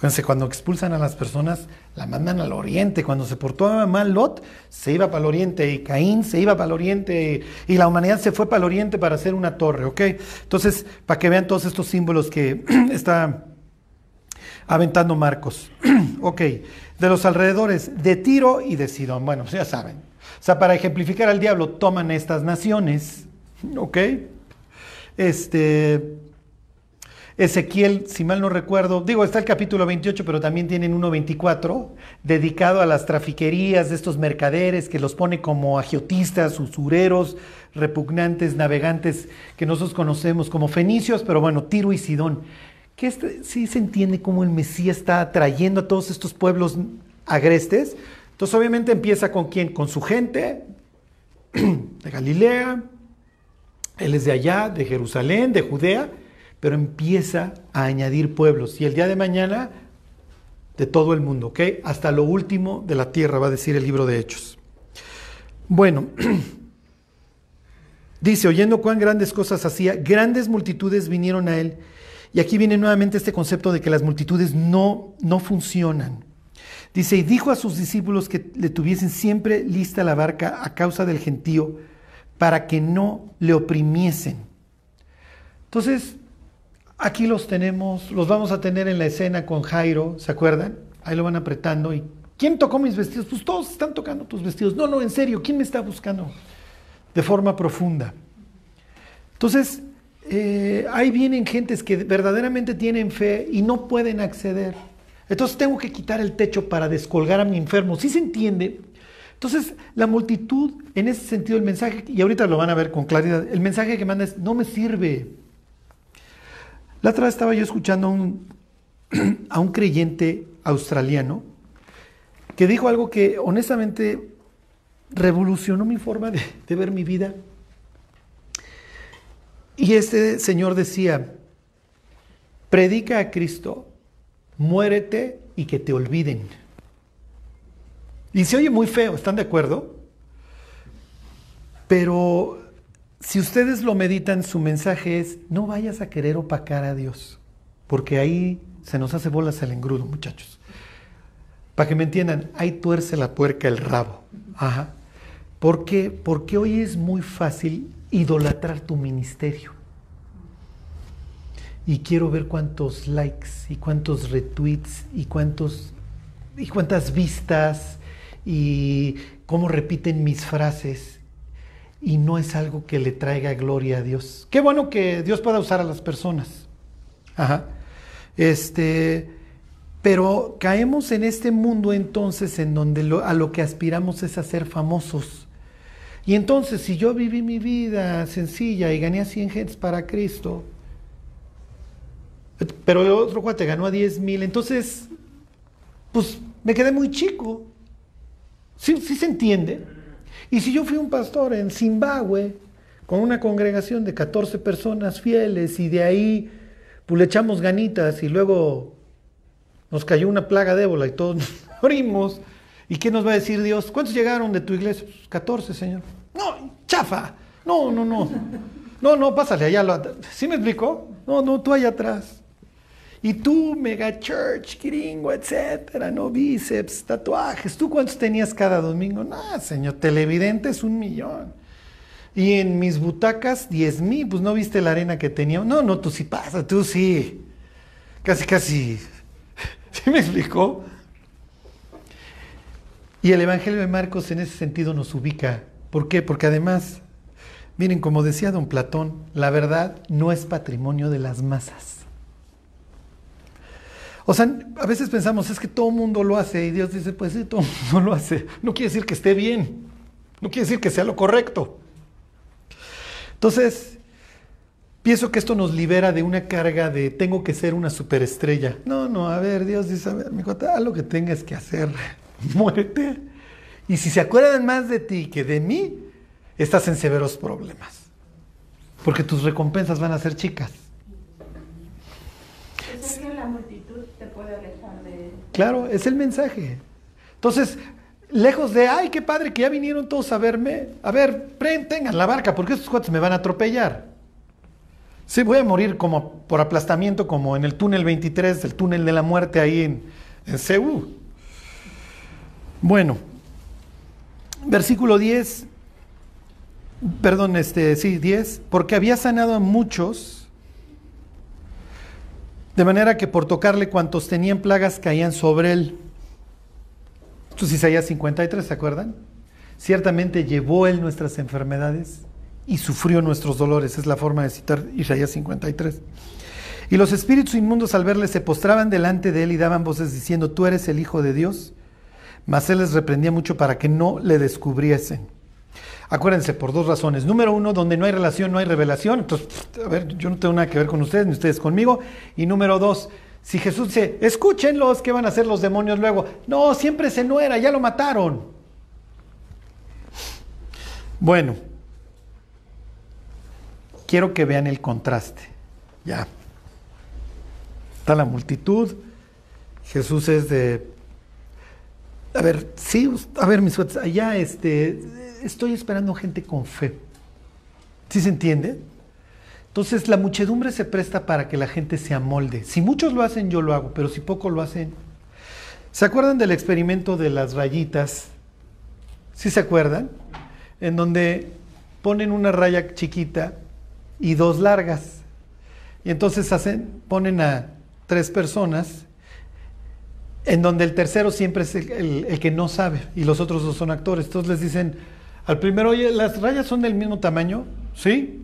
Fíjense, cuando expulsan a las personas, la mandan al oriente. Cuando se portó mal Lot, se iba para el oriente. Y Caín se iba para el oriente. Y la humanidad se fue para el oriente para hacer una torre, ¿ok? Entonces, para que vean todos estos símbolos que está aventando Marcos. ok, de los alrededores de Tiro y de Sidón. Bueno, pues ya saben. O sea, para ejemplificar al diablo, toman estas naciones, ¿ok? Este Ezequiel, si mal no recuerdo, digo, está el capítulo 28, pero también tienen uno 24, dedicado a las trafiquerías de estos mercaderes que los pone como agiotistas, usureros, repugnantes, navegantes que nosotros conocemos como fenicios, pero bueno, Tiro y Sidón. Que sí se entiende cómo el Mesías está atrayendo a todos estos pueblos agrestes. Entonces, obviamente empieza con quién? Con su gente de Galilea, él es de allá, de Jerusalén, de Judea pero empieza a añadir pueblos. Y el día de mañana, de todo el mundo, ¿ok? Hasta lo último de la tierra, va a decir el libro de Hechos. Bueno, dice, oyendo cuán grandes cosas hacía, grandes multitudes vinieron a él. Y aquí viene nuevamente este concepto de que las multitudes no, no funcionan. Dice, y dijo a sus discípulos que le tuviesen siempre lista la barca a causa del gentío, para que no le oprimiesen. Entonces, Aquí los tenemos, los vamos a tener en la escena con Jairo, ¿se acuerdan? Ahí lo van apretando y ¿quién tocó mis vestidos? Pues todos están tocando tus vestidos. No, no, en serio, ¿quién me está buscando? De forma profunda. Entonces, eh, ahí vienen gentes que verdaderamente tienen fe y no pueden acceder. Entonces tengo que quitar el techo para descolgar a mi enfermo. ¿Sí se entiende? Entonces, la multitud, en ese sentido, el mensaje, y ahorita lo van a ver con claridad, el mensaje que manda es, no me sirve. La otra vez estaba yo escuchando a un, a un creyente australiano que dijo algo que honestamente revolucionó mi forma de, de ver mi vida. Y este señor decía, predica a Cristo, muérete y que te olviden. Y se oye muy feo, ¿están de acuerdo? Pero si ustedes lo meditan, su mensaje es, no vayas a querer opacar a Dios, porque ahí se nos hace bolas el engrudo, muchachos. Para que me entiendan, ahí tuerce la puerca el rabo. Ajá. ¿Por qué? Porque hoy es muy fácil idolatrar tu ministerio. Y quiero ver cuántos likes y cuántos retweets y cuántos y cuántas vistas y cómo repiten mis frases y no es algo que le traiga gloria a Dios. Qué bueno que Dios pueda usar a las personas. Ajá. Este, pero caemos en este mundo entonces en donde a lo que aspiramos es a ser famosos. Y entonces, si yo viví mi vida sencilla y gané a 100 gentes para Cristo, pero el otro cuate ganó a 10 mil, entonces, pues me quedé muy chico. ¿Sí, ¿Sí se entiende? Y si yo fui un pastor en Zimbabue, con una congregación de 14 personas fieles, y de ahí pues, le echamos ganitas y luego nos cayó una plaga de ébola y todos nos morimos, ¿y qué nos va a decir Dios? ¿Cuántos llegaron de tu iglesia? 14, pues, Señor. No, chafa. No, no, no. No, no, pásale allá. ¿Sí me explico? No, no, tú allá atrás. Y tú, mega church, gringo, etcétera, no bíceps, tatuajes. ¿Tú cuántos tenías cada domingo? No, señor, televidente es un millón. Y en mis butacas, diez mil, pues no viste la arena que tenía. No, no, tú sí pasa, tú sí. Casi, casi. ¿Sí me explicó? Y el Evangelio de Marcos en ese sentido nos ubica. ¿Por qué? Porque además, miren, como decía don Platón, la verdad no es patrimonio de las masas. O sea, a veces pensamos, es que todo el mundo lo hace y Dios dice, pues sí, todo mundo lo hace. No quiere decir que esté bien, no quiere decir que sea lo correcto. Entonces, pienso que esto nos libera de una carga de tengo que ser una superestrella. No, no, a ver, Dios dice, a ver, mi haz lo que tengas que hacer, muérete. Y si se acuerdan más de ti que de mí, estás en severos problemas. Porque tus recompensas van a ser chicas. Es que la multitud te puede alejar de... Claro, es el mensaje. Entonces, lejos de, ay, qué padre que ya vinieron todos a verme, a ver, tengan la barca, porque estos cuates me van a atropellar. Sí, voy a morir como por aplastamiento, como en el túnel 23, el túnel de la muerte ahí en, en Ceú. Bueno, versículo 10, perdón, este, sí, 10, porque había sanado a muchos, de manera que por tocarle cuantos tenían plagas caían sobre él. Esto es Isaías 53, ¿se acuerdan? Ciertamente llevó él nuestras enfermedades y sufrió nuestros dolores. Es la forma de citar Isaías 53. Y los espíritus inmundos al verle se postraban delante de él y daban voces diciendo, tú eres el Hijo de Dios. Mas él les reprendía mucho para que no le descubriesen. Acuérdense, por dos razones. Número uno, donde no hay relación, no hay revelación. Entonces, a ver, yo no tengo nada que ver con ustedes, ni ustedes conmigo. Y número dos, si Jesús dice, escúchenlos, ¿qué van a hacer los demonios luego? No, siempre se no era, ya lo mataron. Bueno, quiero que vean el contraste. Ya. Está la multitud. Jesús es de. A ver, sí, a ver, mis suetes, allá este, estoy esperando gente con fe. ¿Sí se entiende? Entonces la muchedumbre se presta para que la gente se amolde. Si muchos lo hacen, yo lo hago, pero si pocos lo hacen. ¿Se acuerdan del experimento de las rayitas? ¿Sí se acuerdan? En donde ponen una raya chiquita y dos largas. Y entonces hacen, ponen a tres personas, en donde el tercero siempre es el, que no sabe y los otros dos son actores. Entonces les dicen al primero, oye, ¿las rayas son del mismo tamaño? Sí.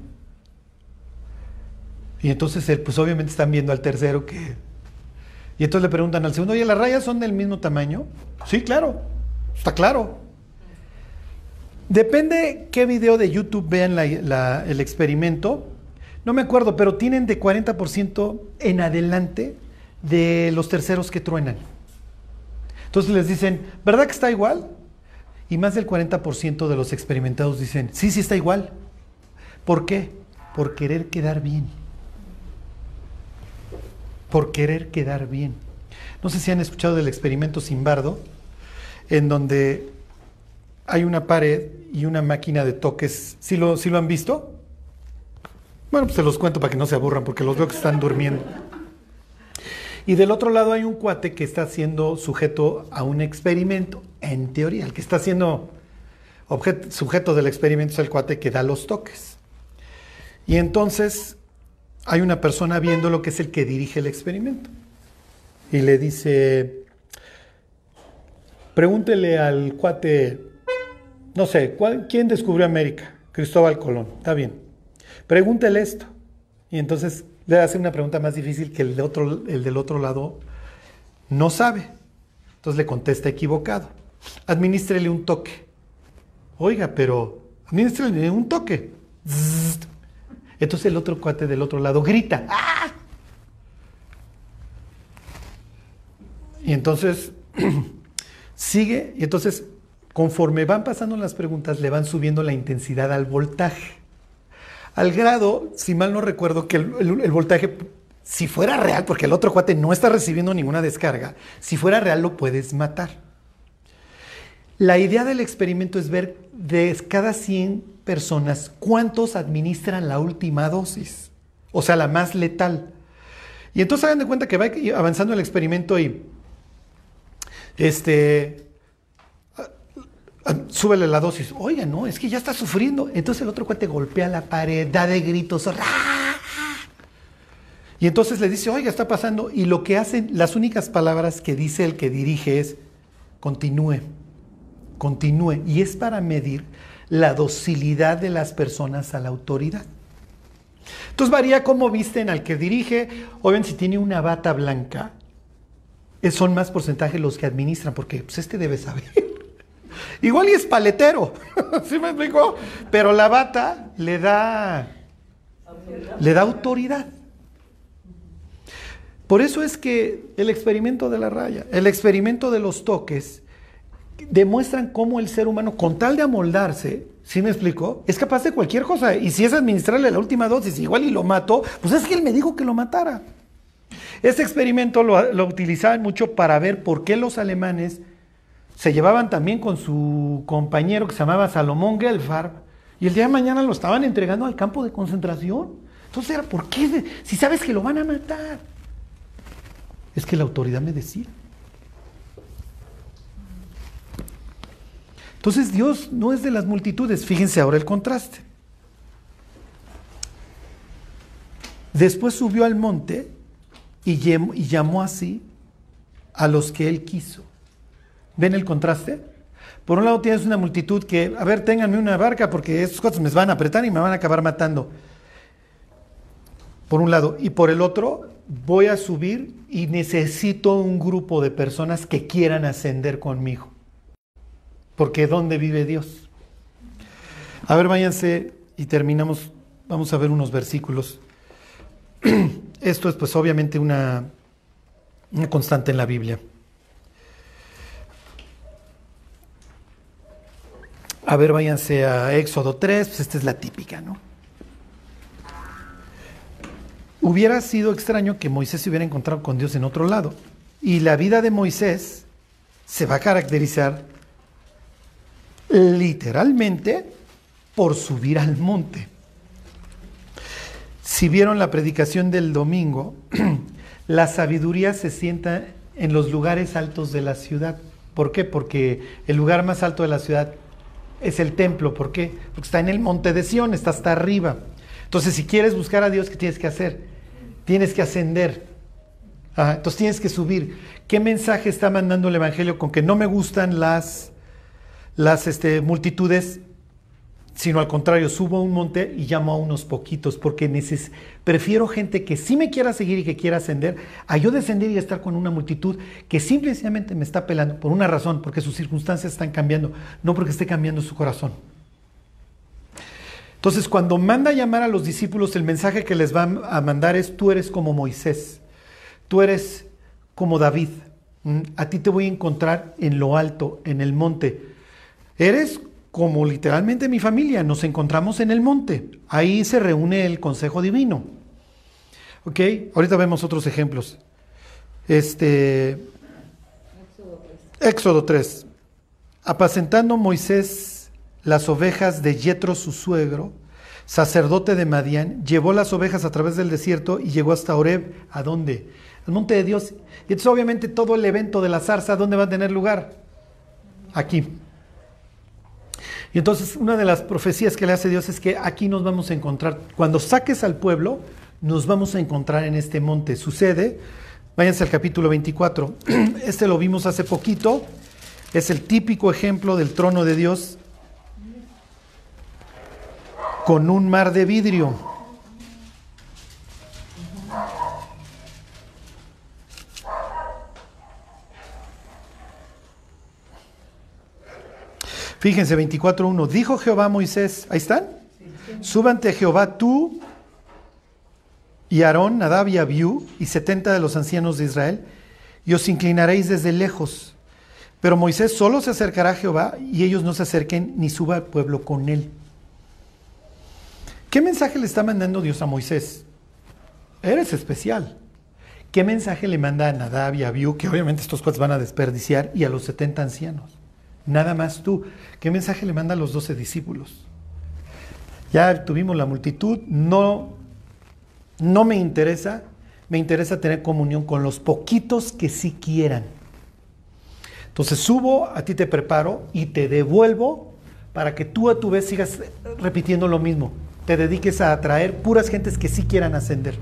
Y entonces, pues obviamente están viendo al tercero que... Y entonces le preguntan al segundo, oye, ¿las rayas son del mismo tamaño? Sí, claro, está claro. Depende qué video de YouTube vean el experimento. No me acuerdo, pero tienen de 40% en adelante de los terceros que truenan. Entonces les dicen, ¿verdad que está igual? Y más del 40% de los experimentados dicen, sí, sí está igual. ¿Por qué? Por querer quedar bien. Por querer quedar bien. No sé si han escuchado del experimento Simbardo, en donde hay una pared y una máquina de toques. ¿Sí lo, ¿sí lo han visto? Bueno, pues se los cuento para que no se aburran, porque los veo que están durmiendo. Y del otro lado hay un cuate que está siendo sujeto a un experimento, en teoría. El que está siendo objeto, sujeto del experimento es el cuate que da los toques. Y entonces hay una persona viendo lo que es el que dirige el experimento. Y le dice, pregúntele al cuate, no sé, ¿cuál, ¿quién descubrió América? Cristóbal Colón, está bien. Pregúntele esto. Y entonces le hace una pregunta más difícil que el, del otro lado no sabe. Entonces le contesta equivocado. Administrele un toque. Oiga, pero administrele un toque. Entonces el otro cuate del otro lado grita. ¡Ah! Y entonces sigue, y entonces conforme van pasando las preguntas, le van subiendo la intensidad al voltaje. Al grado, si mal no recuerdo, que el, voltaje, si fuera real, porque el otro cuate no está recibiendo ninguna descarga, si fuera real lo puedes matar. La idea del experimento es ver de cada 100 personas, ¿cuántos administran la última dosis? O sea, la más letal. Y entonces hagan de cuenta que va avanzando el experimento y este súbele la dosis. Oiga, no, es que ya está sufriendo. Entonces el otro cuate golpea la pared, da de gritos. Y entonces le dice, oiga, está pasando. Y lo que hacen, las únicas palabras que dice el que dirige es, continúe, continúe. Y es para medir la docilidad de las personas a la autoridad. Entonces varía cómo visten al que dirige. ven si tiene una bata blanca, son más porcentaje los que administran, porque pues, este debe saber. Igual y es paletero, ¿sí me explico? Pero la bata le da, le da autoridad. Por eso es que el experimento de la raya, el experimento de los toques, demuestran cómo el ser humano, con tal de amoldarse, ¿sí me explico? Es capaz de cualquier cosa. Y si es administrarle la última dosis, igual y lo mató, pues es que él me dijo que lo matara. Este experimento lo utilizaban mucho para ver por qué los alemanes se llevaban también con su compañero que se llamaba Salomón Gelfarb y el día de mañana lo estaban entregando al campo de concentración. Entonces era, ¿por qué? Si sabes que lo van a matar. Es que la autoridad me decía. Entonces Dios no es de las multitudes. Fíjense ahora el contraste. Después subió al monte y llamó así a los que él quiso. ¿Ven el contraste? Por un lado tienes una multitud que, a ver, ténganme una barca porque estos cosas me van a apretar y me van a acabar matando. Por un lado. Y por el otro, voy a subir y necesito un grupo de personas que quieran ascender conmigo. Porque ¿dónde vive Dios? A ver, váyanse y terminamos. Vamos a ver unos versículos. Esto es pues obviamente una, una constante en la Biblia. A ver, váyanse a Éxodo 3, pues esta es la típica, ¿no? Hubiera sido extraño que Moisés se hubiera encontrado con Dios en otro lado. Y la vida de Moisés se va a caracterizar literalmente por subir al monte. Si vieron la predicación del domingo, la sabiduría se sienta en los lugares altos de la ciudad. ¿Por qué? Porque el lugar más alto de la ciudad es el templo. ¿Por qué? Porque está en el monte de Sión, está hasta arriba. Entonces, si quieres buscar a Dios, ¿qué tienes que hacer? Tienes que ascender. Ah, entonces tienes que subir. ¿Qué mensaje está mandando el Evangelio con que no me gustan las, las este, multitudes? Sino al contrario, subo a un monte y llamo a unos poquitos, porque prefiero gente que sí me quiera seguir y que quiera ascender, a yo descender y estar con una multitud que simplemente me está pelando por una razón, porque sus circunstancias están cambiando, no porque esté cambiando su corazón. Entonces, cuando manda a llamar a los discípulos, el mensaje que les va a mandar es, tú eres como Moisés, tú eres como David, a ti te voy a encontrar en lo alto, en el monte. Eres como literalmente mi familia, nos encontramos en el monte. Ahí se reúne el consejo divino. ¿Ok? Ahorita vemos otros ejemplos. Este. Éxodo 3. Apacentando Moisés las ovejas de Yetro, su suegro, sacerdote de Madián, llevó las ovejas a través del desierto y llegó hasta Oreb. ¿A dónde? Al monte de Dios. Y entonces, obviamente, todo el evento de la zarza, ¿dónde va a tener lugar? Aquí. Y entonces una de las profecías que le hace Dios es que aquí nos vamos a encontrar, cuando saques al pueblo, nos vamos a encontrar en este monte. Sucede, váyanse al capítulo 24, este lo vimos hace poquito, es el típico ejemplo del trono de Dios con un mar de vidrio. Fíjense, 24.1. Dijo Jehová a Moisés, ahí están. Súbante Jehová tú y Aarón, Nadab y Abiú y setenta de los ancianos de Israel, y os inclinaréis desde lejos. Pero Moisés solo se acercará a Jehová y ellos no se acerquen ni suba al pueblo con él. ¿Qué mensaje le está mandando Dios a Moisés? Eres especial. ¿Qué mensaje le manda a Nadab y Abiú, que obviamente estos cuates van a desperdiciar, y a los 70 ancianos? Nada más tú. ¿Qué mensaje le manda a los doce discípulos? Ya tuvimos la multitud, no, no me interesa, me interesa tener comunión con los poquitos que sí quieran. Entonces subo, a ti te preparo y te devuelvo para que tú a tu vez sigas repitiendo lo mismo. Te dediques a atraer puras gentes que sí quieran ascender.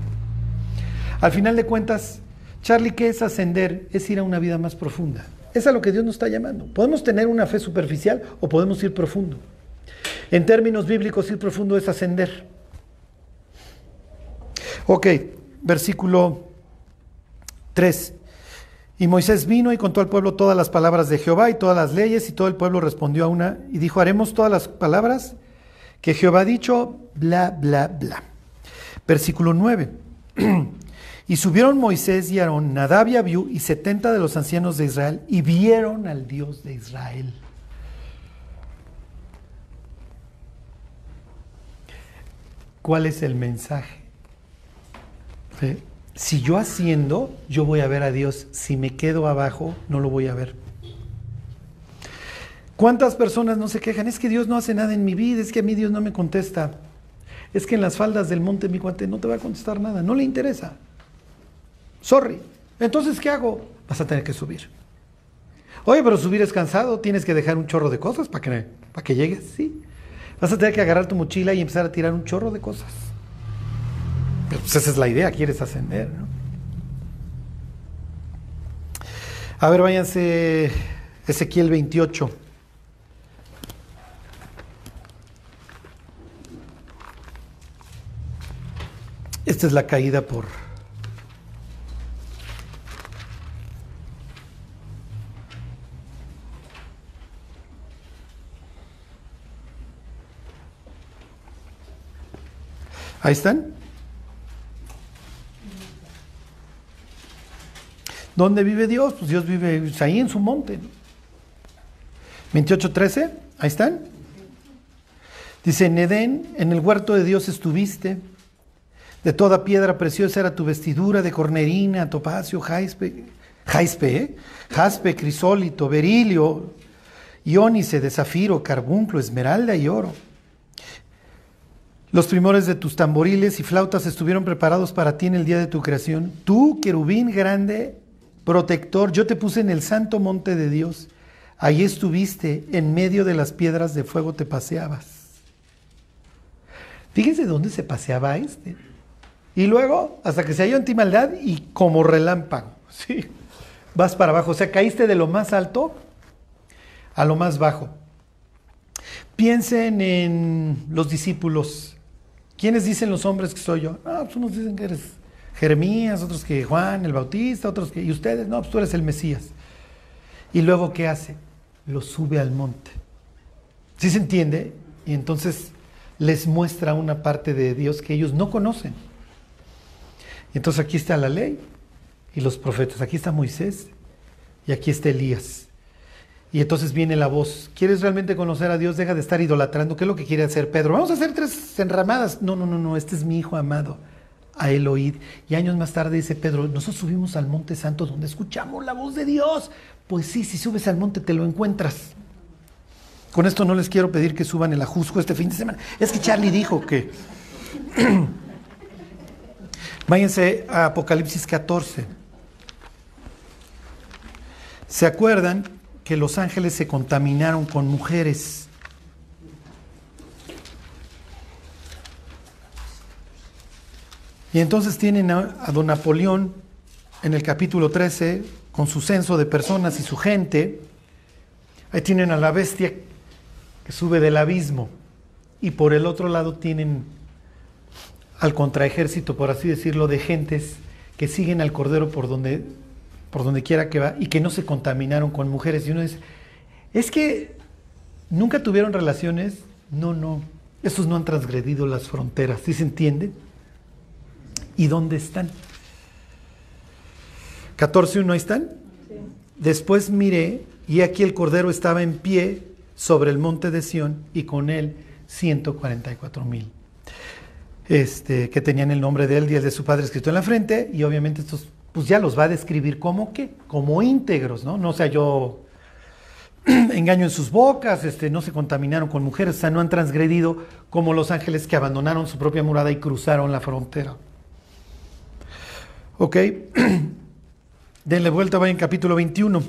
Al final de cuentas, Charlie, ¿qué es ascender? Es ir a una vida más profunda. Es a lo que Dios nos está llamando. Podemos tener una fe superficial o podemos ir profundo. En términos bíblicos, ir profundo es ascender. Ok, versículo 3. Y Moisés vino y contó al pueblo todas las palabras de Jehová y todas las leyes, y todo el pueblo respondió a una y dijo, haremos todas las palabras que Jehová ha dicho, bla, bla, bla. Versículo 9. y subieron Moisés y Aarón, Nadab y Abiú y setenta de los ancianos de Israel, y vieron al Dios de Israel. ¿Cuál es el mensaje? Si yo haciendo, yo voy a ver a Dios. Si me quedo abajo, no lo voy a ver. ¿Cuántas personas no se quejan? Es que Dios no hace nada en mi vida, es que a mí Dios no me contesta. Es que en las faldas del monte mi cuate no te va a contestar nada, no le interesa. Sorry. Entonces, ¿qué hago? Vas a tener que subir. Oye, pero subir es cansado, tienes que dejar un chorro de cosas para que, para que llegues, sí. Vas a tener que agarrar tu mochila y empezar a tirar un chorro de cosas. Pues esa es la idea, quieres ascender, ¿no? A ver, váyanse Ezequiel 28. Esta es la caída por... Ahí están. ¿Dónde vive Dios? Pues Dios vive ahí en su monte. 28.13, ahí están. Dice, en Edén, en el huerto de Dios estuviste. De toda piedra preciosa era tu vestidura, de cornerina, topacio, jaspe, jaspe, ¿eh? jaspe, crisólito, berilio, iónice, de zafiro, carbunclo, esmeralda y oro. Los primores de tus tamboriles y flautas estuvieron preparados para ti en el día de tu creación. Tú, querubín grande, protector, yo te puse en el santo monte de Dios. Ahí estuviste, en medio de las piedras de fuego te paseabas. Fíjense dónde se paseaba este. Y luego, hasta que se halló en ti maldad y como relámpago, ¿sí? Vas para abajo, o sea, caíste de lo más alto a lo más bajo. Piensen en los discípulos. ¿Quiénes dicen los hombres que soy yo? Ah, pues unos dicen que eres Jeremías, otros que Juan el Bautista, otros que... Y ustedes, no, pues tú eres el Mesías. Y luego, ¿qué hace? Lo sube al monte. ¿Sí se entiende? Y entonces les muestra una parte de Dios que ellos no conocen. Entonces aquí está la ley y los profetas. Aquí está Moisés y aquí está Elías. Y entonces viene la voz. ¿Quieres realmente conocer a Dios? Deja de estar idolatrando. ¿Qué es lo que quiere hacer Pedro? Vamos a hacer tres enramadas. No, no, no, no. Este es mi hijo amado a él. Y años más tarde dice Pedro, nosotros subimos al Monte Santo donde escuchamos la voz de Dios. Pues sí, si subes al monte te lo encuentras. Con esto no les quiero pedir que suban el ajusco este fin de semana. Es que Charlie dijo que... Váyanse a Apocalipsis 14. ¿Se acuerdan que los ángeles se contaminaron con mujeres? Y entonces tienen a, don Napoleón en el capítulo 13 con su censo de personas y su gente. Ahí tienen a la bestia que sube del abismo. Y por el otro lado tienen al contraejército, por así decirlo, de gentes que siguen al Cordero por donde, por donde quiera que va y que no se contaminaron con mujeres. Y uno dice, es que nunca tuvieron relaciones. No, no. Esos no han transgredido las fronteras. ¿Sí se entiende? ¿Y dónde están? 14.1, ahí están. Después miré y aquí el Cordero estaba en pie sobre el monte de Sión y con él 144 mil. Este, que tenían el nombre de él y el de su padre escrito en la frente, y obviamente estos, pues ya los va a describir como qué, como íntegros, ¿no? No sea yo engaño en sus bocas, este, no se contaminaron con mujeres, o sea, no han transgredido como los ángeles que abandonaron su propia morada y cruzaron la frontera. Ok, denle vuelta, va en capítulo 21.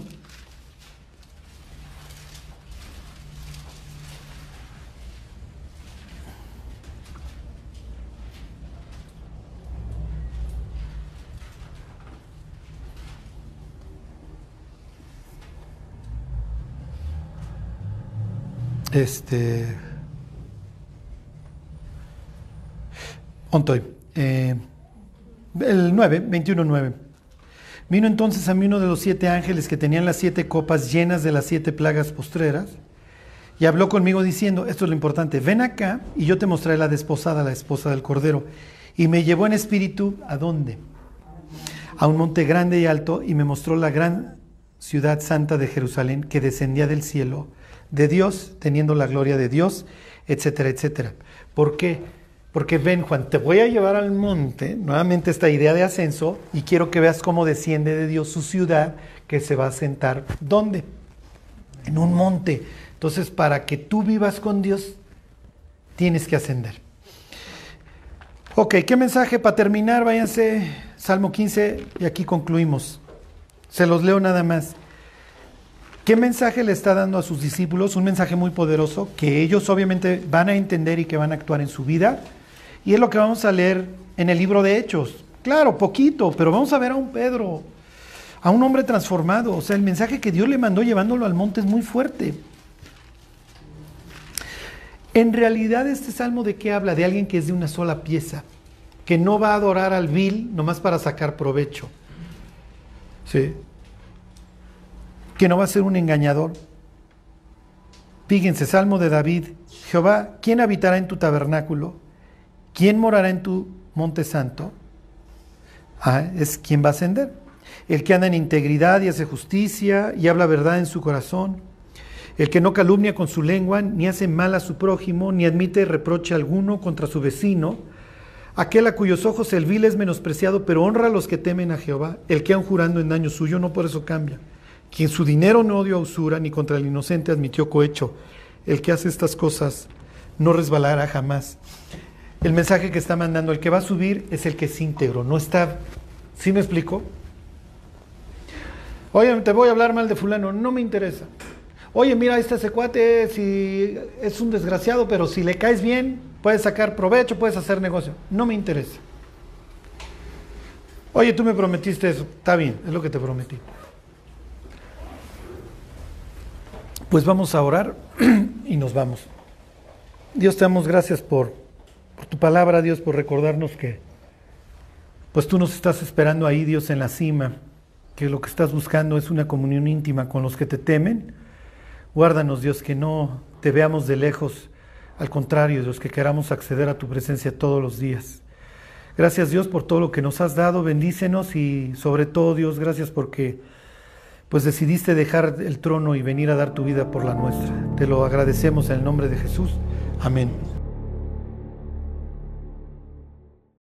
Este. Eh, el 9, 21, 9. Vino entonces a mí uno de los siete ángeles que tenían las siete copas llenas de las siete plagas postreras y habló conmigo diciendo, esto es lo importante, ven acá y yo te mostraré la desposada, la esposa del Cordero. Y me llevó en espíritu, ¿a dónde? A un monte grande y alto y me mostró la gran ciudad santa de Jerusalén que descendía del cielo de Dios, teniendo la gloria de Dios, etcétera, etcétera. ¿Por qué? Porque ven, Juan, te voy a llevar al monte, nuevamente esta idea de ascenso, y quiero que veas cómo desciende de Dios su ciudad, que se va a sentar, ¿dónde? En un monte. Entonces, para que tú vivas con Dios, tienes que ascender. Ok, ¿qué mensaje para terminar? Váyanse, Salmo 15, y aquí concluimos. Se los leo nada más. ¿Qué mensaje le está dando a sus discípulos? Un mensaje muy poderoso que ellos obviamente van a entender y que van a actuar en su vida. Y es lo que vamos a leer en el libro de Hechos. Claro, poquito, pero vamos a ver a un Pedro, a un hombre transformado. O sea, el mensaje que Dios le mandó llevándolo al monte es muy fuerte. En realidad este salmo de qué habla? De alguien que es de una sola pieza, que no va a adorar al vil nomás para sacar provecho. Sí que no va a ser un engañador. Fíjense, Salmo de David, Jehová, ¿quién habitará en tu tabernáculo? ¿Quién morará en tu monte santo? Ah, es quien va a ascender. El que anda en integridad y hace justicia y habla verdad en su corazón. El que no calumnia con su lengua, ni hace mal a su prójimo, ni admite reproche alguno contra su vecino. Aquel a cuyos ojos el vil es menospreciado, pero honra a los que temen a Jehová. El que aun jurando en daño suyo, no por eso cambia. Quien su dinero no dio usura ni contra el inocente admitió cohecho. El que hace estas cosas no resbalará jamás. El mensaje que está mandando, el que va a subir es el que es íntegro, no está... ¿Sí me explico? Oye, te voy a hablar mal de fulano, no me interesa. Oye, mira, este secuate si es un desgraciado, pero si le caes bien, puedes sacar provecho, puedes hacer negocio. No me interesa. Oye, tú me prometiste eso. Está bien, es lo que te prometí. Pues vamos a orar y nos vamos. Dios te damos gracias por, tu palabra, Dios, por recordarnos que pues tú nos estás esperando ahí, Dios, en la cima, que lo que estás buscando es una comunión íntima con los que te temen. Guárdanos, Dios, que no te veamos de lejos, al contrario, Dios, que queramos acceder a tu presencia todos los días. Gracias, Dios, por todo lo que nos has dado, bendícenos y sobre todo, Dios, gracias porque pues decidiste dejar el trono y venir a dar tu vida por la nuestra. Te lo agradecemos en el nombre de Jesús. Amén.